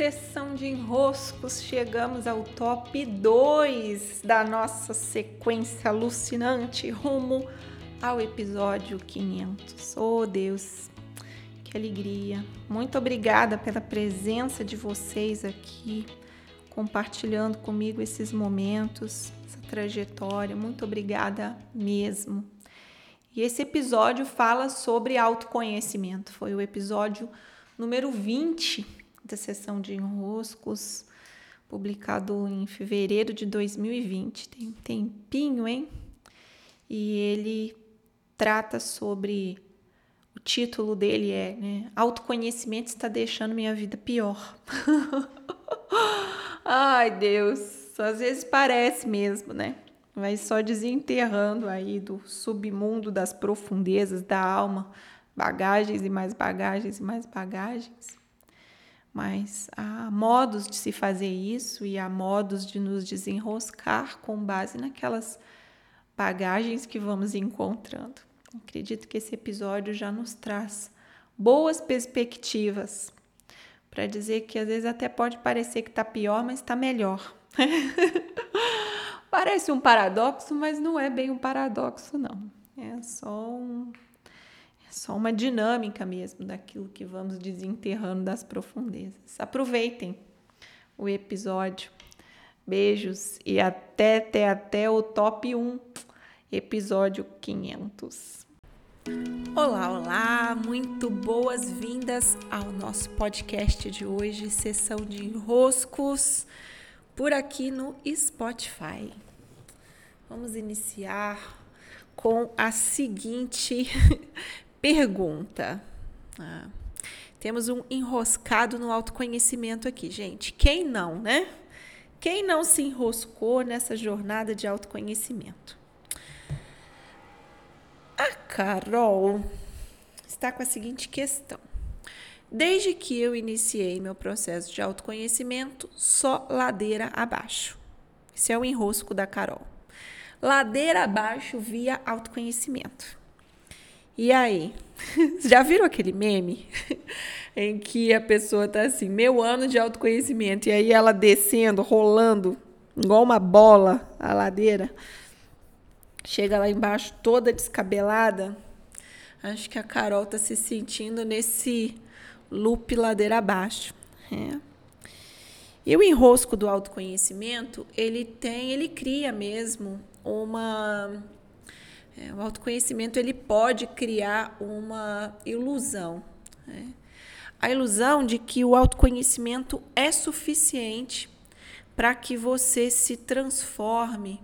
sessão de enroscos, chegamos ao top 2 da nossa sequência alucinante rumo ao episódio 500. Oh Deus, que alegria! Muito obrigada pela presença de vocês aqui, compartilhando comigo esses momentos, essa trajetória. Muito obrigada mesmo. E esse episódio fala sobre autoconhecimento. Foi o episódio número 20 da sessão de enroscos, publicado em fevereiro de 2020. Tem um tempinho, hein? E ele trata sobre. O título dele é né, Autoconhecimento está deixando minha vida pior. Ai, Deus, às vezes parece mesmo, né? vai só desenterrando aí do submundo das profundezas da alma, bagagens e mais bagagens e mais bagagens. Mas há modos de se fazer isso e há modos de nos desenroscar com base naquelas bagagens que vamos encontrando. Acredito que esse episódio já nos traz boas perspectivas para dizer que às vezes até pode parecer que está pior, mas está melhor. Parece um paradoxo, mas não é bem um paradoxo, não. É só, um, só uma dinâmica mesmo daquilo que vamos desenterrando das profundezas. Aproveitem o episódio. Beijos e até, até, até o top 1, episódio 500. Olá, olá, muito boas-vindas ao nosso podcast de hoje, sessão de enroscos por aqui no Spotify. Vamos iniciar com a seguinte pergunta. Ah, temos um enroscado no autoconhecimento aqui, gente. Quem não, né? Quem não se enroscou nessa jornada de autoconhecimento? A Carol está com a seguinte questão. Desde que eu iniciei meu processo de autoconhecimento, só ladeira abaixo. Esse é o enrosco da Carol. Ladeira abaixo via autoconhecimento. E aí? Já viram aquele meme em que a pessoa tá assim, meu ano de autoconhecimento, e aí ela descendo, rolando, igual uma bola a ladeira, chega lá embaixo toda descabelada? Acho que a Carol tá se sentindo nesse loop ladeira abaixo. É. E o enrosco do autoconhecimento, ele tem, ele cria mesmo uma é, o autoconhecimento ele pode criar uma ilusão. Né? A ilusão de que o autoconhecimento é suficiente para que você se transforme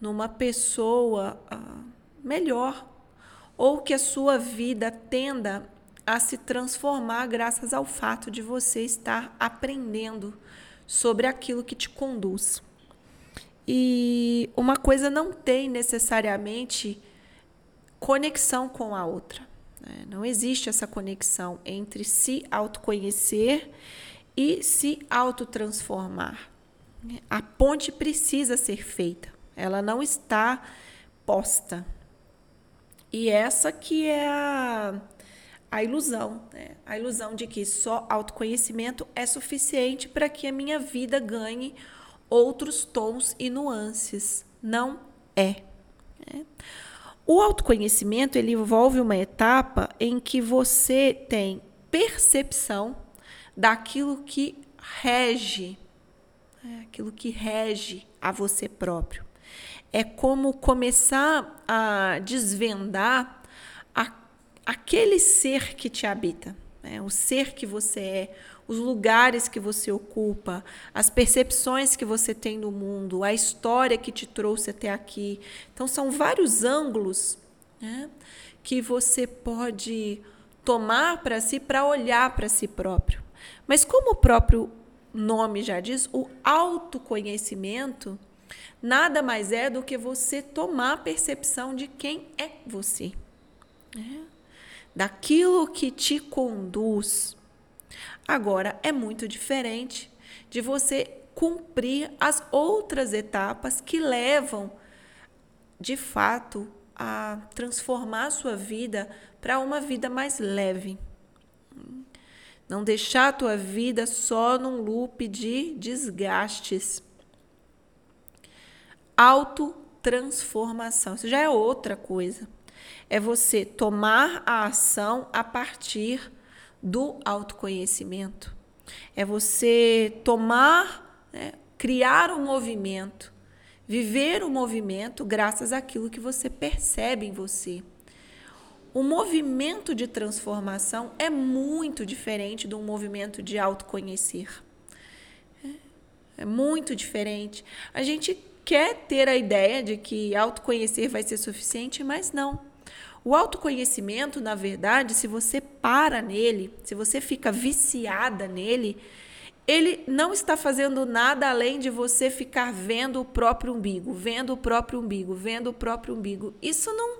numa pessoa uh, melhor ou que a sua vida tenda a se transformar graças ao fato de você estar aprendendo sobre aquilo que te conduz. E uma coisa não tem necessariamente conexão com a outra. Né? Não existe essa conexão entre se autoconhecer e se autotransformar. A ponte precisa ser feita, ela não está posta. E essa que é a a ilusão, né? a ilusão de que só autoconhecimento é suficiente para que a minha vida ganhe outros tons e nuances. Não é. Né? O autoconhecimento ele envolve uma etapa em que você tem percepção daquilo que rege, né? aquilo que rege a você próprio. É como começar a desvendar aquele ser que te habita, né? o ser que você é, os lugares que você ocupa, as percepções que você tem no mundo, a história que te trouxe até aqui. Então, são vários ângulos né, que você pode tomar para si para olhar para si próprio. Mas, como o próprio nome já diz, o autoconhecimento nada mais é do que você tomar percepção de quem é você. Né? daquilo que te conduz. Agora, é muito diferente de você cumprir as outras etapas que levam, de fato, a transformar a sua vida para uma vida mais leve. Não deixar a tua vida só num loop de desgastes. Autotransformação. Isso já é outra coisa. É você tomar a ação a partir do autoconhecimento. É você tomar, né, criar um movimento, viver o um movimento graças àquilo que você percebe em você. O movimento de transformação é muito diferente do movimento de autoconhecer. É, é muito diferente. A gente quer ter a ideia de que autoconhecer vai ser suficiente, mas não. O autoconhecimento, na verdade, se você para nele, se você fica viciada nele, ele não está fazendo nada além de você ficar vendo o próprio umbigo, vendo o próprio umbigo, vendo o próprio umbigo. Isso não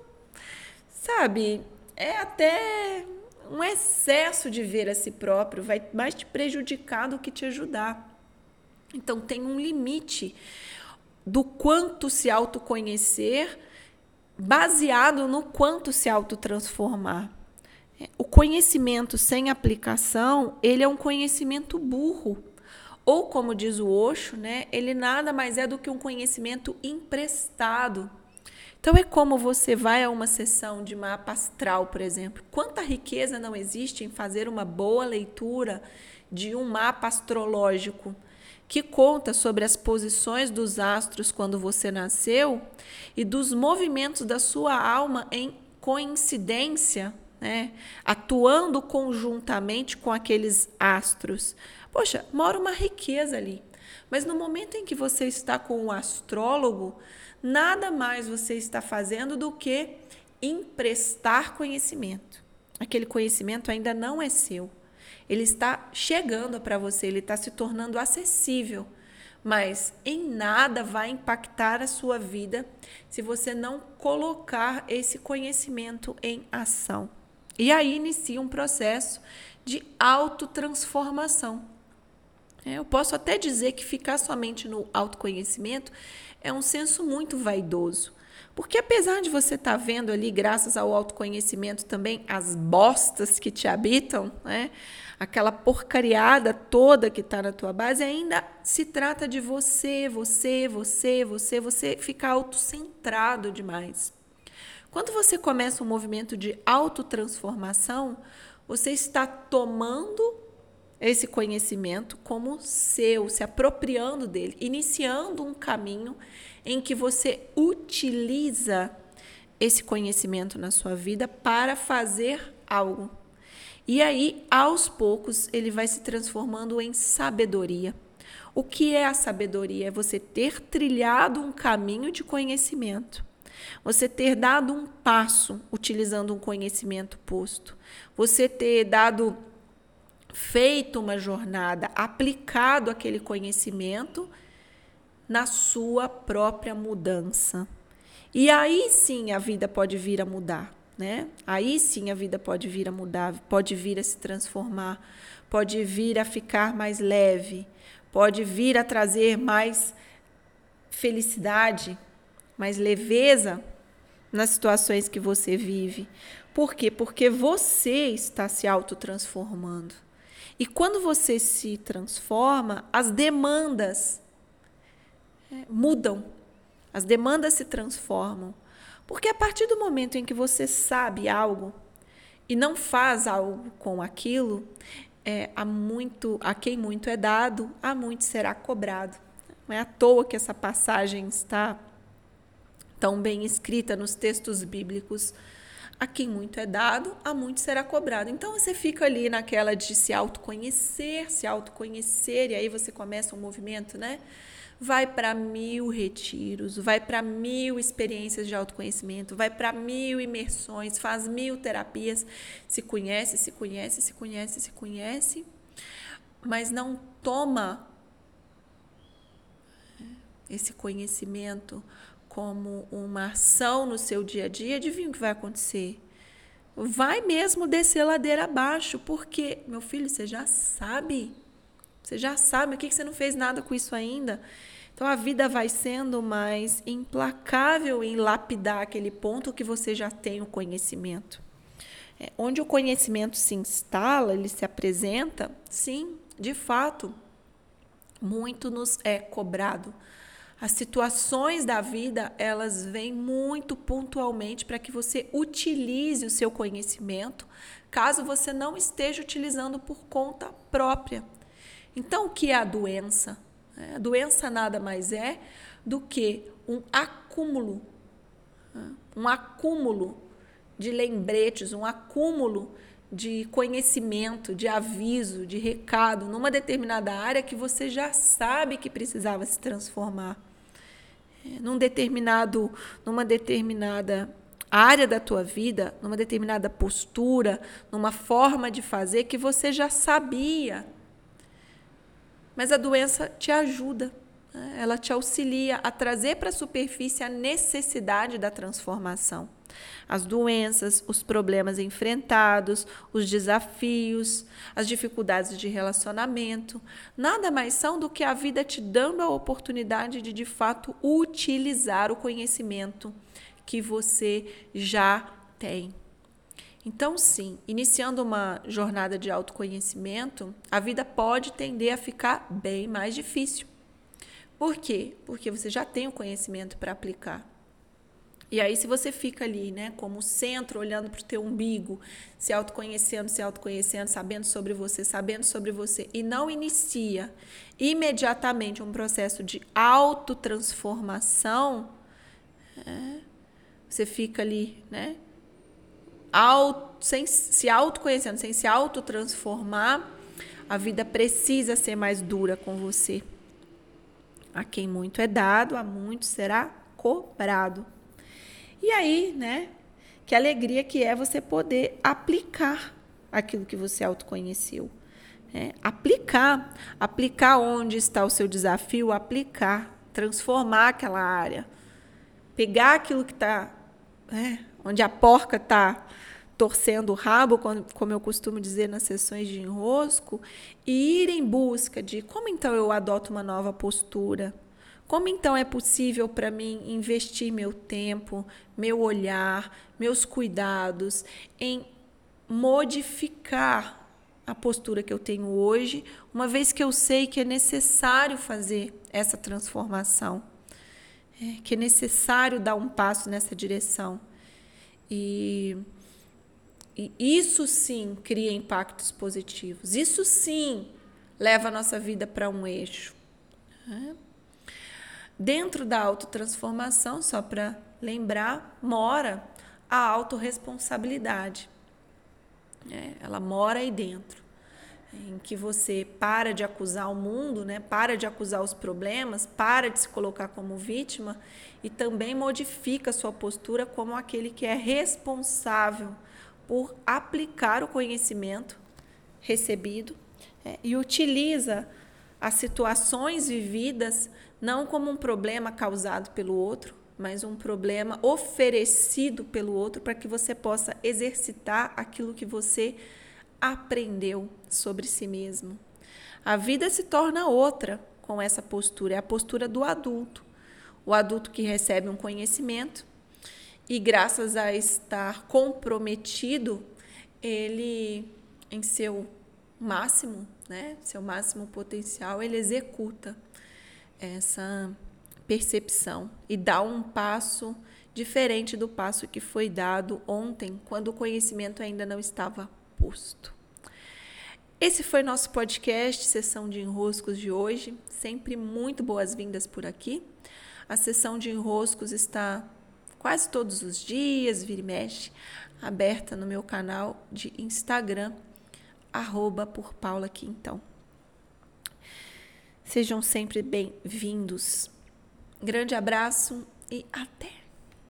sabe, é até um excesso de ver a si próprio, vai mais te prejudicar do que te ajudar. Então tem um limite do quanto se autoconhecer baseado no quanto se autotransformar. O conhecimento sem aplicação, ele é um conhecimento burro. Ou como diz o Osho, né, ele nada mais é do que um conhecimento emprestado. Então é como você vai a uma sessão de mapa astral, por exemplo. Quanta riqueza não existe em fazer uma boa leitura de um mapa astrológico que conta sobre as posições dos astros quando você nasceu e dos movimentos da sua alma em coincidência, né? atuando conjuntamente com aqueles astros. Poxa, mora uma riqueza ali. Mas no momento em que você está com o astrólogo, nada mais você está fazendo do que emprestar conhecimento. Aquele conhecimento ainda não é seu. Ele está chegando para você, ele está se tornando acessível, mas em nada vai impactar a sua vida se você não colocar esse conhecimento em ação. E aí inicia um processo de autotransformação. É, eu posso até dizer que ficar somente no autoconhecimento é um senso muito vaidoso. Porque apesar de você estar tá vendo ali, graças ao autoconhecimento, também as bostas que te habitam, né? aquela porcariada toda que está na tua base, ainda se trata de você, você, você, você, você ficar autocentrado demais. Quando você começa um movimento de autotransformação, você está tomando esse conhecimento como seu, se apropriando dele, iniciando um caminho em que você utiliza esse conhecimento na sua vida para fazer algo. E aí, aos poucos, ele vai se transformando em sabedoria. O que é a sabedoria? É você ter trilhado um caminho de conhecimento. Você ter dado um passo utilizando um conhecimento posto. Você ter dado feito uma jornada, aplicado aquele conhecimento na sua própria mudança. E aí sim a vida pode vir a mudar, né? Aí sim a vida pode vir a mudar, pode vir a se transformar, pode vir a ficar mais leve, pode vir a trazer mais felicidade, mais leveza nas situações que você vive. Por quê? Porque você está se autotransformando. E quando você se transforma, as demandas é, mudam, as demandas se transformam. Porque a partir do momento em que você sabe algo e não faz algo com aquilo, é, muito, a quem muito é dado, a muito será cobrado. Não é à toa que essa passagem está tão bem escrita nos textos bíblicos a quem muito é dado, a muito será cobrado. Então você fica ali naquela de se autoconhecer, se autoconhecer, e aí você começa um movimento, né? Vai para mil retiros, vai para mil experiências de autoconhecimento, vai para mil imersões, faz mil terapias, se conhece, se conhece, se conhece, se conhece, mas não toma esse conhecimento como uma ação no seu dia a dia, adivinha o que vai acontecer? Vai mesmo descer ladeira abaixo, porque, meu filho, você já sabe. Você já sabe, o que você não fez nada com isso ainda? Então a vida vai sendo mais implacável em lapidar aquele ponto que você já tem o conhecimento. É, onde o conhecimento se instala, ele se apresenta, sim, de fato, muito nos é cobrado. As situações da vida, elas vêm muito pontualmente para que você utilize o seu conhecimento, caso você não esteja utilizando por conta própria. Então, o que é a doença? É, a doença nada mais é do que um acúmulo, né? um acúmulo de lembretes, um acúmulo de conhecimento, de aviso, de recado numa determinada área que você já sabe que precisava se transformar. Num determinado, numa determinada área da tua vida, numa determinada postura, numa forma de fazer que você já sabia. Mas a doença te ajuda, né? ela te auxilia a trazer para a superfície a necessidade da transformação as doenças, os problemas enfrentados, os desafios, as dificuldades de relacionamento, nada mais são do que a vida te dando a oportunidade de de fato utilizar o conhecimento que você já tem. Então, sim, iniciando uma jornada de autoconhecimento, a vida pode tender a ficar bem mais difícil. Por quê? Porque você já tem o conhecimento para aplicar. E aí, se você fica ali, né, como centro, olhando para o teu umbigo, se autoconhecendo, se autoconhecendo, sabendo sobre você, sabendo sobre você, e não inicia imediatamente um processo de autotransformação, é, você fica ali, né, auto, sem se autoconhecendo, sem se autotransformar, a vida precisa ser mais dura com você. A quem muito é dado, a muito será cobrado. E aí, né? Que alegria que é você poder aplicar aquilo que você autoconheceu. Né? Aplicar. Aplicar onde está o seu desafio, aplicar. Transformar aquela área. Pegar aquilo que está. Né? Onde a porca está torcendo o rabo, como eu costumo dizer nas sessões de enrosco, e ir em busca de como então eu adoto uma nova postura, como então é possível para mim investir meu tempo, meu olhar, meus cuidados em modificar a postura que eu tenho hoje, uma vez que eu sei que é necessário fazer essa transformação, é, que é necessário dar um passo nessa direção. E, e isso sim cria impactos positivos, isso sim leva a nossa vida para um eixo. É. Dentro da autotransformação, só para lembrar, mora a autorresponsabilidade. É, ela mora aí dentro, em que você para de acusar o mundo, né? para de acusar os problemas, para de se colocar como vítima e também modifica sua postura como aquele que é responsável por aplicar o conhecimento recebido é, e utiliza as situações vividas não como um problema causado pelo outro, mas um problema oferecido pelo outro para que você possa exercitar aquilo que você aprendeu sobre si mesmo. A vida se torna outra com essa postura, é a postura do adulto. O adulto que recebe um conhecimento e, graças a estar comprometido, ele, em seu máximo, né, seu máximo potencial, ele executa essa percepção e dá um passo diferente do passo que foi dado ontem, quando o conhecimento ainda não estava posto. Esse foi nosso podcast, sessão de enroscos de hoje. Sempre muito boas-vindas por aqui. A sessão de enroscos está quase todos os dias, vira e mexe, aberta no meu canal de Instagram, arroba por Paula Quintão. Sejam sempre bem-vindos. Grande abraço e até!